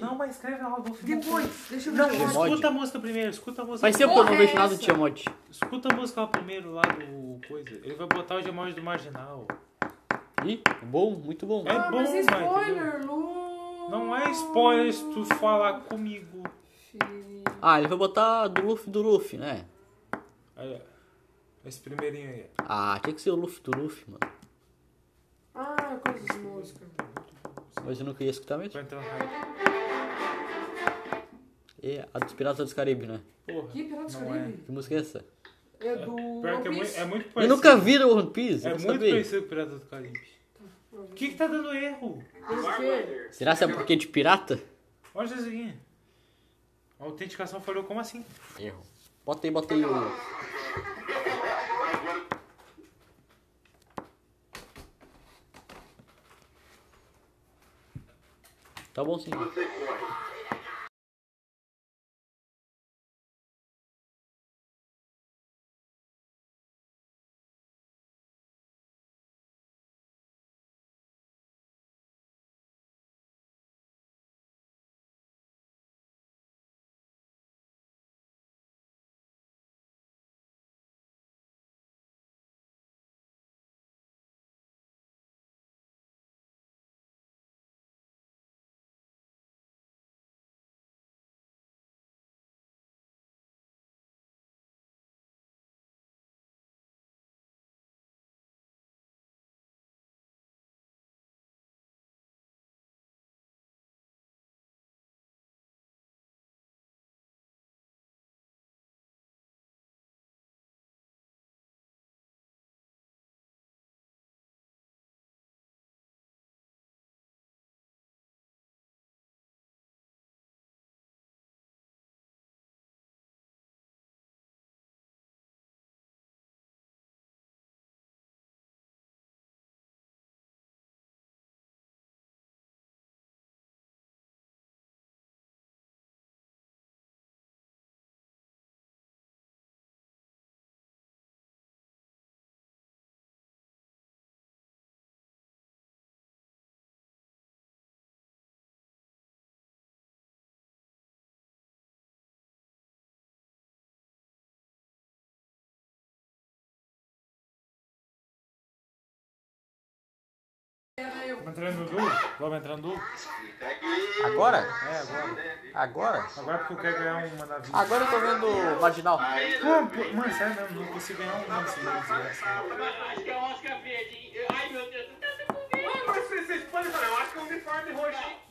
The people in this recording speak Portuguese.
Não, mas escreve lá, eu vou Depois, deixa eu ver. Não, o escuta a música primeiro, escuta a música. Que eu não porra é do? Tiamat. Escuta a música lá primeiro, lá do coisa. Ele vai botar o Gemóis do Marginal. Ih, bom, muito bom. É Ah, bom, mas é mas, spoiler, Lu. Não é spoiler se tu falar comigo. Filho. Ah, ele vai botar do Luffy do Luffy, né? Aí, ó. Esse primeirinho aí. Ah, tinha que ser o Luffy do Luffy, mano. Ah, coisa de música. Mas eu não queria escutar mesmo. Vai entrar no hype. É a dos Piratas dos Caribe, né? Porra. Que Piratas do não Caribe? Que música é essa? É, do Pior que é muito, é muito Eu parecido. nunca vi o One Piece, É eu muito sabia. parecido com o Pirata do Caribe. O que que tá dando erro? Quê? Será que é porque de pirata? Olha isso aqui. A autenticação falhou como assim? Erro. Bota aí, bota aí o... Tá bom sim. Vamos entrar no Du? Vamos entrar no Du? Agora? É, agora. Agora? Agora porque eu quero ganhar uma na vida. Agora eu tô vendo Marginal. Pô, pô, mano, sério mesmo, não consigo ganhar uma nesse jogo. Acho que é o Oscar verde. hein? Ai, meu Deus, não tá com Mas vocês podem falar, eu acho que é um uniforme roxo.